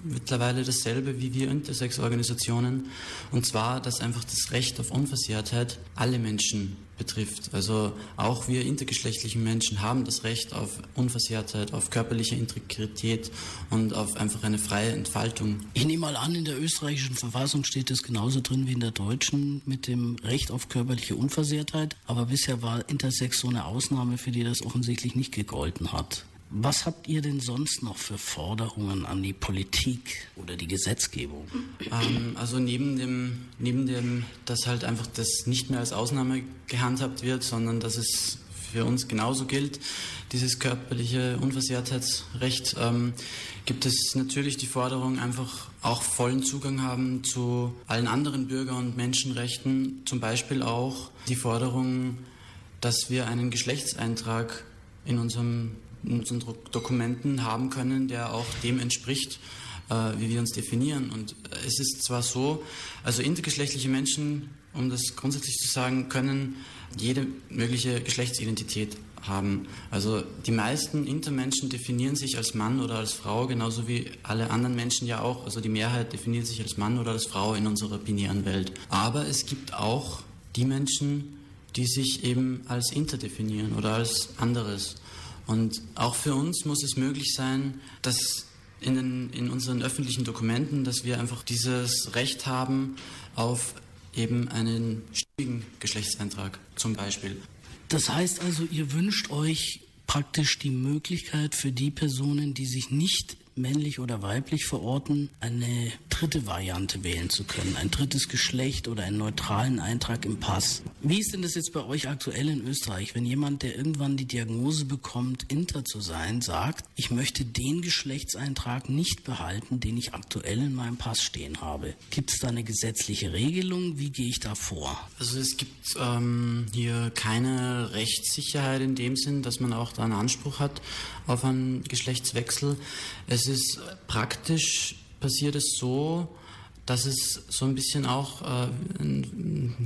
mittlerweile dasselbe wie wir Intersex-Organisationen. Und zwar, dass einfach das Recht auf Unversehrtheit alle Menschen Menschen betrifft. Also auch wir intergeschlechtlichen Menschen haben das Recht auf Unversehrtheit, auf körperliche Integrität und auf einfach eine freie Entfaltung. Ich nehme mal an, in der österreichischen Verfassung steht es genauso drin wie in der deutschen mit dem Recht auf körperliche Unversehrtheit. Aber bisher war Intersex so eine Ausnahme, für die das offensichtlich nicht gegolten hat. Was habt ihr denn sonst noch für Forderungen an die Politik oder die Gesetzgebung? Ähm, also neben dem, neben dem, dass halt einfach das nicht mehr als Ausnahme gehandhabt wird, sondern dass es für uns genauso gilt, dieses körperliche Unversehrtheitsrecht, ähm, gibt es natürlich die Forderung, einfach auch vollen Zugang haben zu allen anderen Bürger- und Menschenrechten, zum Beispiel auch die Forderung, dass wir einen Geschlechtseintrag in unserem unseren Dokumenten haben können, der auch dem entspricht, äh, wie wir uns definieren. Und es ist zwar so, also intergeschlechtliche Menschen um das grundsätzlich zu sagen, können jede mögliche Geschlechtsidentität haben. Also die meisten Intermenschen definieren sich als Mann oder als Frau, genauso wie alle anderen Menschen ja auch. Also die Mehrheit definiert sich als Mann oder als Frau in unserer binären Welt. Aber es gibt auch die Menschen, die sich eben als Inter definieren oder als anderes. Und auch für uns muss es möglich sein, dass in, den, in unseren öffentlichen Dokumenten, dass wir einfach dieses Recht haben auf eben einen stimmigen Geschlechtseintrag zum Beispiel. Das heißt also, ihr wünscht euch praktisch die Möglichkeit für die Personen, die sich nicht männlich oder weiblich verorten, eine dritte Variante wählen zu können, ein drittes Geschlecht oder einen neutralen Eintrag im Pass. Wie ist denn das jetzt bei euch aktuell in Österreich, wenn jemand, der irgendwann die Diagnose bekommt, Inter zu sein, sagt, ich möchte den Geschlechtseintrag nicht behalten, den ich aktuell in meinem Pass stehen habe? Gibt es da eine gesetzliche Regelung? Wie gehe ich da vor? Also es gibt ähm, hier keine Rechtssicherheit in dem Sinn, dass man auch da einen Anspruch hat auf einen Geschlechtswechsel. Es ist praktisch passiert es so, dass es so ein bisschen auch äh,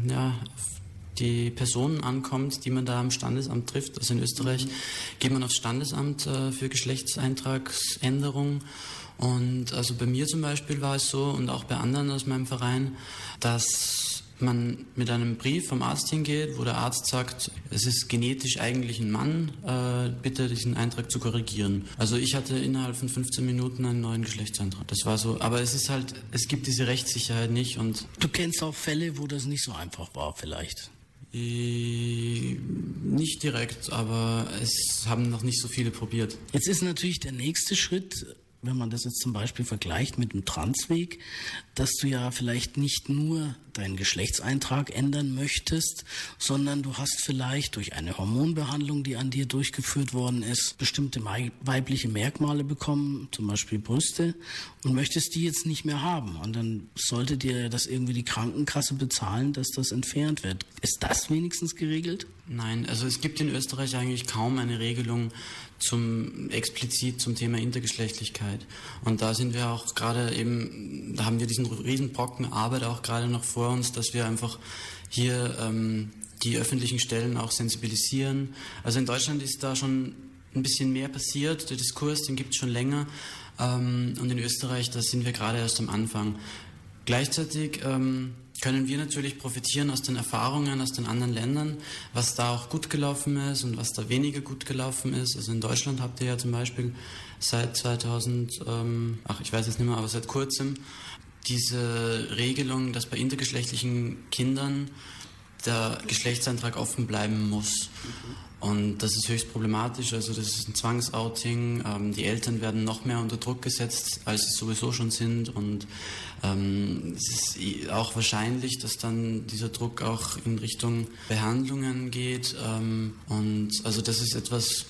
ja, die Personen ankommt, die man da am Standesamt trifft. Also in Österreich mhm. geht man aufs Standesamt äh, für Geschlechtseintragsänderung. Und also bei mir zum Beispiel war es so und auch bei anderen aus meinem Verein, dass man mit einem Brief vom Arzt hingeht, wo der Arzt sagt, es ist genetisch eigentlich ein Mann, äh, bitte diesen Eintrag zu korrigieren. Also ich hatte innerhalb von 15 Minuten einen neuen Geschlechtseintrag. Das war so, aber es ist halt, es gibt diese Rechtssicherheit nicht und. Du kennst auch Fälle, wo das nicht so einfach war, vielleicht. Äh, nicht direkt, aber es haben noch nicht so viele probiert. Jetzt ist natürlich der nächste Schritt, wenn man das jetzt zum Beispiel vergleicht mit dem Transweg, dass du ja vielleicht nicht nur deinen Geschlechtseintrag ändern möchtest, sondern du hast vielleicht durch eine Hormonbehandlung, die an dir durchgeführt worden ist, bestimmte weibliche Merkmale bekommen, zum Beispiel Brüste, und möchtest die jetzt nicht mehr haben. Und dann sollte dir das irgendwie die Krankenkasse bezahlen, dass das entfernt wird. Ist das wenigstens geregelt? Nein, also es gibt in Österreich eigentlich kaum eine Regelung zum explizit zum Thema Intergeschlechtlichkeit. Und da sind wir auch gerade eben, da haben wir diesen Riesenbrocken Arbeit auch gerade noch vor uns, dass wir einfach hier ähm, die öffentlichen Stellen auch sensibilisieren. Also in Deutschland ist da schon ein bisschen mehr passiert. Der Diskurs, den gibt es schon länger. Ähm, und in Österreich, da sind wir gerade erst am Anfang. Gleichzeitig ähm, können wir natürlich profitieren aus den Erfahrungen aus den anderen Ländern, was da auch gut gelaufen ist und was da weniger gut gelaufen ist. Also in Deutschland habt ihr ja zum Beispiel seit 2000, ähm, ach ich weiß es nicht mehr, aber seit kurzem diese Regelung, dass bei intergeschlechtlichen Kindern der Geschlechtsantrag offen bleiben muss. Und das ist höchst problematisch. Also das ist ein Zwangsouting. Ähm, die Eltern werden noch mehr unter Druck gesetzt, als sie sowieso schon sind. Und ähm, es ist auch wahrscheinlich, dass dann dieser Druck auch in Richtung Behandlungen geht. Ähm, und also das ist etwas,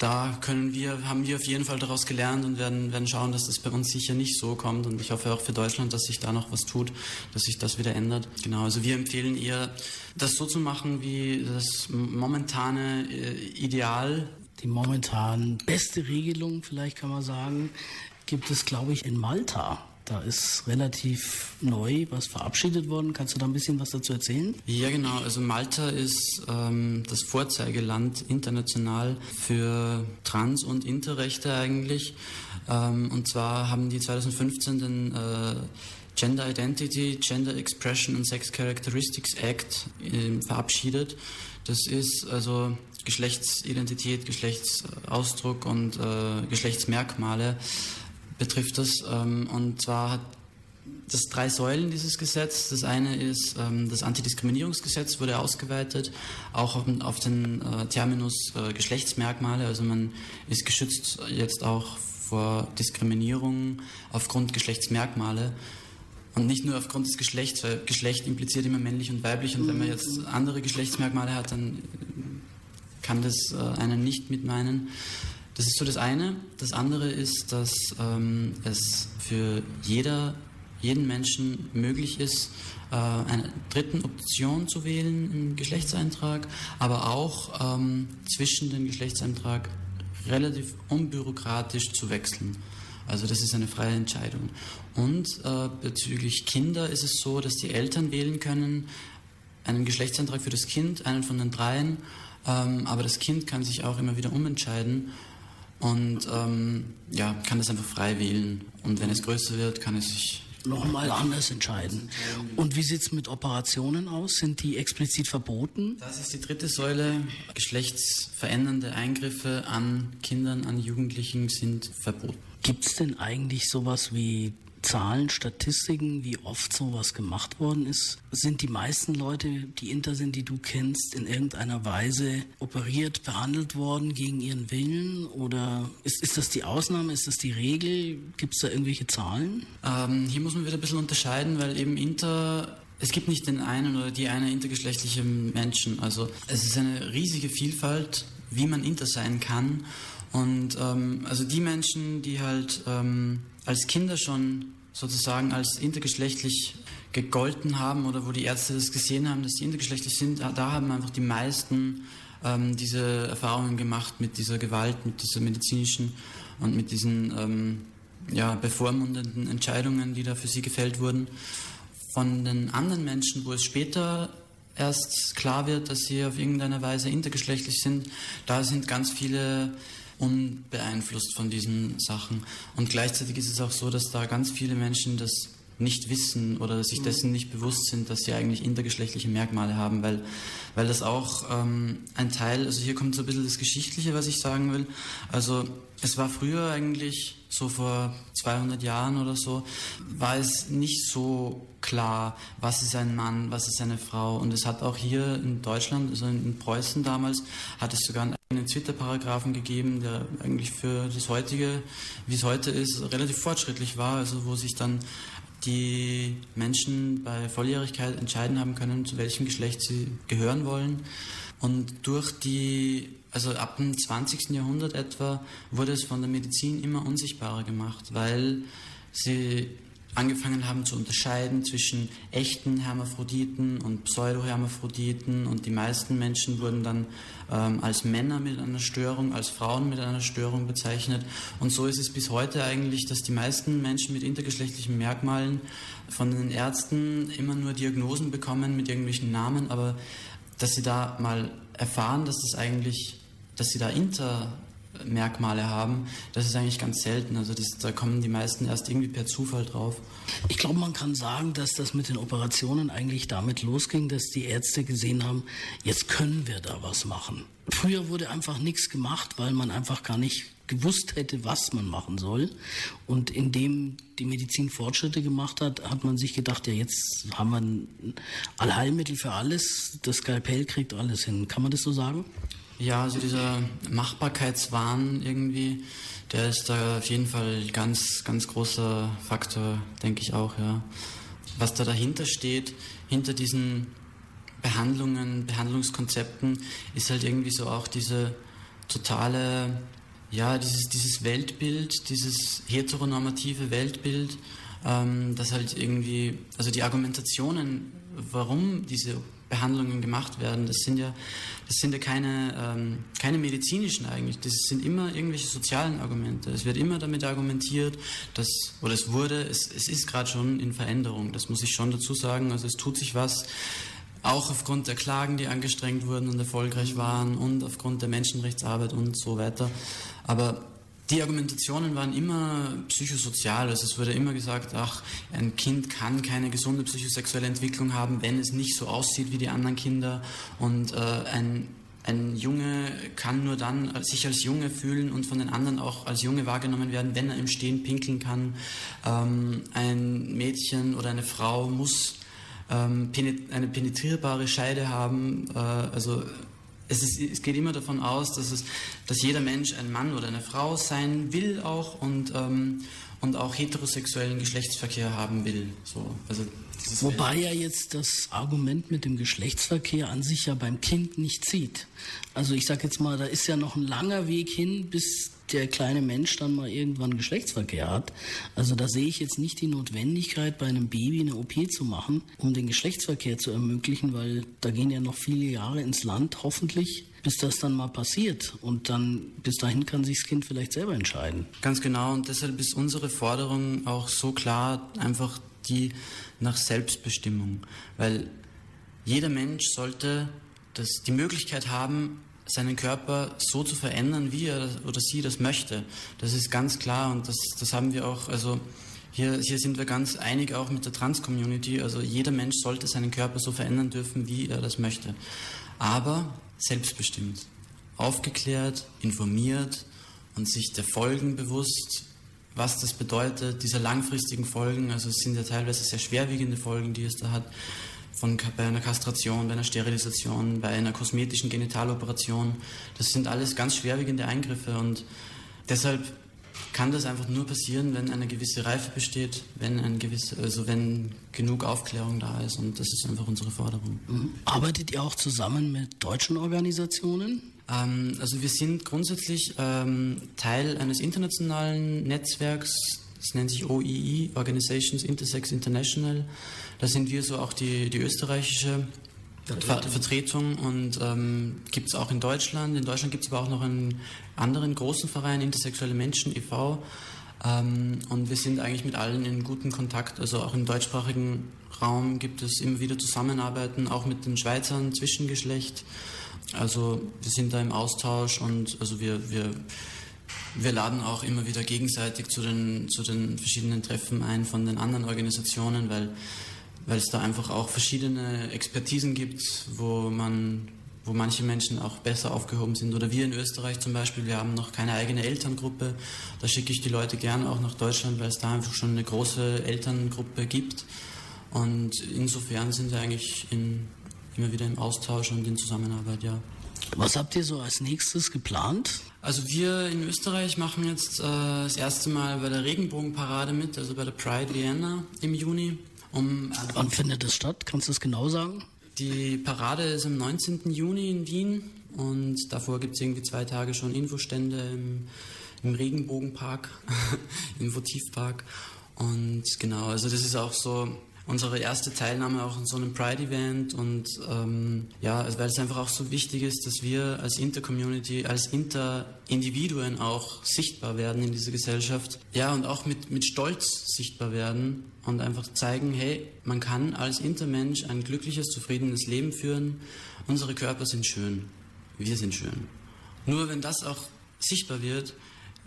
da können wir, haben wir auf jeden Fall daraus gelernt und werden, werden schauen, dass das bei uns sicher nicht so kommt. Und ich hoffe auch für Deutschland, dass sich da noch was tut, dass sich das wieder ändert. Genau, also wir empfehlen eher, das so zu machen wie das momentane äh, Ideal. Die momentan beste Regelung, vielleicht kann man sagen, gibt es, glaube ich, in Malta. Da ist relativ neu was verabschiedet worden. Kannst du da ein bisschen was dazu erzählen? Ja, genau. Also Malta ist ähm, das Vorzeigeland international für Trans- und Interrechte eigentlich. Ähm, und zwar haben die 2015 den äh, Gender Identity, Gender Expression and Sex Characteristics Act äh, verabschiedet. Das ist also Geschlechtsidentität, Geschlechtsausdruck und äh, Geschlechtsmerkmale betrifft das. Ähm, und zwar hat das drei Säulen dieses Gesetz. Das eine ist, ähm, das Antidiskriminierungsgesetz wurde ausgeweitet, auch auf, auf den äh, Terminus äh, Geschlechtsmerkmale. Also man ist geschützt jetzt auch vor Diskriminierung aufgrund Geschlechtsmerkmale. Und nicht nur aufgrund des Geschlechts, weil Geschlecht impliziert immer männlich und weiblich. Und wenn man jetzt andere Geschlechtsmerkmale hat, dann kann das äh, einen nicht mit meinen. Das ist so das eine. Das andere ist, dass ähm, es für jeder, jeden Menschen möglich ist, äh, eine dritten Option zu wählen im Geschlechtseintrag, aber auch ähm, zwischen dem Geschlechtseintrag relativ unbürokratisch zu wechseln. Also das ist eine freie Entscheidung. Und äh, bezüglich Kinder ist es so, dass die Eltern wählen können, einen Geschlechtsantrag für das Kind, einen von den dreien, ähm, aber das Kind kann sich auch immer wieder umentscheiden und ähm, ja, kann das einfach frei wählen. Und wenn es größer wird, kann es sich nochmal anders entscheiden. Und wie sieht es mit Operationen aus? Sind die explizit verboten? Das ist die dritte Säule. Geschlechtsverändernde Eingriffe an Kindern, an Jugendlichen sind verboten. Gibt es denn eigentlich sowas wie Zahlen, Statistiken, wie oft sowas gemacht worden ist? Sind die meisten Leute, die Inter sind, die du kennst, in irgendeiner Weise operiert, behandelt worden gegen ihren Willen? Oder ist, ist das die Ausnahme, ist das die Regel? Gibt es da irgendwelche Zahlen? Ähm, hier muss man wieder ein bisschen unterscheiden, weil eben Inter es gibt nicht den einen oder die eine intergeschlechtliche Menschen. Also es ist eine riesige Vielfalt, wie man inter sein kann. Und ähm, also die Menschen, die halt ähm, als Kinder schon sozusagen als intergeschlechtlich gegolten haben oder wo die Ärzte das gesehen haben, dass sie intergeschlechtlich sind, da haben einfach die meisten ähm, diese Erfahrungen gemacht mit dieser Gewalt, mit dieser medizinischen und mit diesen ähm, ja, bevormundenden Entscheidungen, die da für sie gefällt wurden. Von den anderen Menschen, wo es später erst klar wird, dass sie auf irgendeine Weise intergeschlechtlich sind, da sind ganz viele unbeeinflusst von diesen Sachen. Und gleichzeitig ist es auch so, dass da ganz viele Menschen das nicht wissen oder sich dessen nicht bewusst sind, dass sie eigentlich intergeschlechtliche Merkmale haben, weil, weil das auch ähm, ein Teil, also hier kommt so ein bisschen das Geschichtliche, was ich sagen will. Also es war früher eigentlich, so vor 200 Jahren oder so, war es nicht so klar, was ist ein Mann, was ist eine Frau. Und es hat auch hier in Deutschland, also in Preußen damals, hat es sogar einen Twitter-Paragraphen gegeben, der eigentlich für das heutige, wie es heute ist, relativ fortschrittlich war, also wo sich dann die Menschen bei Volljährigkeit entscheiden haben können, zu welchem Geschlecht sie gehören wollen. Und durch die, also ab dem 20. Jahrhundert etwa, wurde es von der Medizin immer unsichtbarer gemacht, weil sie angefangen haben zu unterscheiden zwischen echten Hermaphroditen und Pseudohermaphroditen und die meisten Menschen wurden dann ähm, als Männer mit einer Störung, als Frauen mit einer Störung bezeichnet. Und so ist es bis heute eigentlich, dass die meisten Menschen mit intergeschlechtlichen Merkmalen von den Ärzten immer nur Diagnosen bekommen mit irgendwelchen Namen, aber dass sie da mal erfahren, dass das eigentlich, dass sie da inter Merkmale haben, das ist eigentlich ganz selten. Also das, da kommen die meisten erst irgendwie per Zufall drauf. Ich glaube, man kann sagen, dass das mit den Operationen eigentlich damit losging, dass die Ärzte gesehen haben, jetzt können wir da was machen. Früher wurde einfach nichts gemacht, weil man einfach gar nicht gewusst hätte, was man machen soll. Und indem die Medizin Fortschritte gemacht hat, hat man sich gedacht, ja, jetzt haben wir ein Allheilmittel für alles. Das Skalpell kriegt alles hin. Kann man das so sagen? Ja, also dieser Machbarkeitswahn irgendwie, der ist da auf jeden Fall ganz, ganz großer Faktor, denke ich auch, ja. Was da dahinter steht, hinter diesen Behandlungen, Behandlungskonzepten, ist halt irgendwie so auch diese totale, ja, dieses, dieses Weltbild, dieses heteronormative Weltbild, ähm, das halt irgendwie, also die Argumentationen, warum diese Behandlungen gemacht werden. Das sind ja, das sind ja keine, ähm, keine medizinischen eigentlich. Das sind immer irgendwelche sozialen Argumente. Es wird immer damit argumentiert, dass, oder es wurde, es, es ist gerade schon in Veränderung. Das muss ich schon dazu sagen. Also es tut sich was. Auch aufgrund der Klagen, die angestrengt wurden und erfolgreich waren und aufgrund der Menschenrechtsarbeit und so weiter. Aber die Argumentationen waren immer psychosozial. Also es wurde immer gesagt, ach, ein Kind kann keine gesunde psychosexuelle Entwicklung haben, wenn es nicht so aussieht wie die anderen Kinder. Und äh, ein, ein Junge kann nur dann sich als Junge fühlen und von den anderen auch als Junge wahrgenommen werden, wenn er im Stehen pinkeln kann. Ähm, ein Mädchen oder eine Frau muss ähm, eine penetrierbare Scheide haben. Äh, also es, ist, es geht immer davon aus, dass, es, dass jeder Mensch ein Mann oder eine Frau sein will auch und, ähm, und auch heterosexuellen Geschlechtsverkehr haben will. So, also Wobei ja jetzt das Argument mit dem Geschlechtsverkehr an sich ja beim Kind nicht zieht. Also ich sage jetzt mal, da ist ja noch ein langer Weg hin, bis der kleine Mensch dann mal irgendwann Geschlechtsverkehr hat. Also da sehe ich jetzt nicht die Notwendigkeit, bei einem Baby eine OP zu machen, um den Geschlechtsverkehr zu ermöglichen, weil da gehen ja noch viele Jahre ins Land, hoffentlich, bis das dann mal passiert. Und dann bis dahin kann sich das Kind vielleicht selber entscheiden. Ganz genau. Und deshalb ist unsere Forderung auch so klar, einfach die nach Selbstbestimmung. Weil jeder Mensch sollte das, die Möglichkeit haben, seinen Körper so zu verändern, wie er oder sie das möchte. Das ist ganz klar und das, das haben wir auch, also hier, hier sind wir ganz einig auch mit der Trans-Community. Also jeder Mensch sollte seinen Körper so verändern dürfen, wie er das möchte. Aber selbstbestimmt, aufgeklärt, informiert und sich der Folgen bewusst, was das bedeutet, dieser langfristigen Folgen. Also es sind ja teilweise sehr schwerwiegende Folgen, die es da hat von, bei einer Kastration, bei einer Sterilisation, bei einer kosmetischen Genitaloperation. Das sind alles ganz schwerwiegende Eingriffe und deshalb kann das einfach nur passieren, wenn eine gewisse Reife besteht, wenn ein gewisse, also wenn genug Aufklärung da ist und das ist einfach unsere Forderung. Mhm. Arbeitet ihr auch zusammen mit deutschen Organisationen? Ähm, also wir sind grundsätzlich ähm, Teil eines internationalen Netzwerks, das nennt sich OII, Organizations Intersex International. Da sind wir so auch die, die österreichische Vertretung, Vertretung und ähm, gibt es auch in Deutschland. In Deutschland gibt es aber auch noch einen anderen großen Verein, Intersexuelle Menschen e.V. Ähm, und wir sind eigentlich mit allen in gutem Kontakt. Also auch im deutschsprachigen Raum gibt es immer wieder Zusammenarbeiten, auch mit den Schweizern Zwischengeschlecht. Also wir sind da im Austausch und also wir, wir, wir laden auch immer wieder gegenseitig zu den, zu den verschiedenen Treffen ein von den anderen Organisationen, weil weil es da einfach auch verschiedene Expertisen gibt, wo man wo manche Menschen auch besser aufgehoben sind. Oder wir in Österreich zum Beispiel, wir haben noch keine eigene Elterngruppe. Da schicke ich die Leute gerne auch nach Deutschland, weil es da einfach schon eine große Elterngruppe gibt. Und insofern sind wir eigentlich in, immer wieder im Austausch und in Zusammenarbeit, ja. Was habt ihr so als nächstes geplant? Also wir in Österreich machen jetzt äh, das erste Mal bei der Regenbogenparade mit, also bei der Pride Vienna im Juni. Um, Wann findet das statt? Kannst du das genau sagen? Die Parade ist am 19. Juni in Wien und davor gibt es irgendwie zwei Tage schon Infostände im, im Regenbogenpark, im Votivpark. Und genau, also das ist auch so unsere erste Teilnahme auch in so einem Pride-Event und ähm, ja, also weil es einfach auch so wichtig ist, dass wir als Inter-Community, als Inter-Individuen auch sichtbar werden in dieser Gesellschaft. Ja, und auch mit, mit Stolz sichtbar werden und einfach zeigen, hey, man kann als Intermensch ein glückliches, zufriedenes Leben führen. Unsere Körper sind schön. Wir sind schön. Nur wenn das auch sichtbar wird,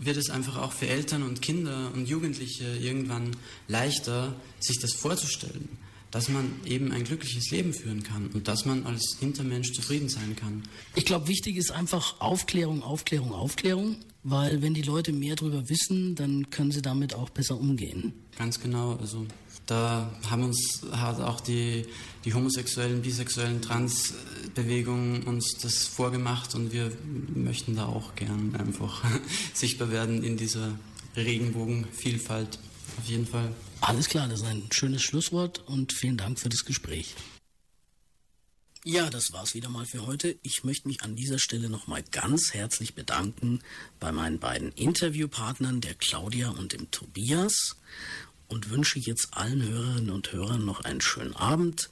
wird es einfach auch für Eltern und Kinder und Jugendliche irgendwann leichter, sich das vorzustellen, dass man eben ein glückliches Leben führen kann und dass man als Intermensch zufrieden sein kann. Ich glaube, wichtig ist einfach Aufklärung, Aufklärung, Aufklärung, weil wenn die Leute mehr darüber wissen, dann können sie damit auch besser umgehen. Ganz genau, also da haben uns hat auch die, die homosexuellen, bisexuellen Transbewegungen uns das vorgemacht und wir möchten da auch gern einfach sichtbar werden in dieser Regenbogenvielfalt. Auf jeden Fall. Alles klar, das ist ein schönes Schlusswort und vielen Dank für das Gespräch. Ja, das war's wieder mal für heute. Ich möchte mich an dieser Stelle nochmal ganz herzlich bedanken bei meinen beiden Interviewpartnern, der Claudia und dem Tobias und wünsche jetzt allen Hörerinnen und Hörern noch einen schönen Abend.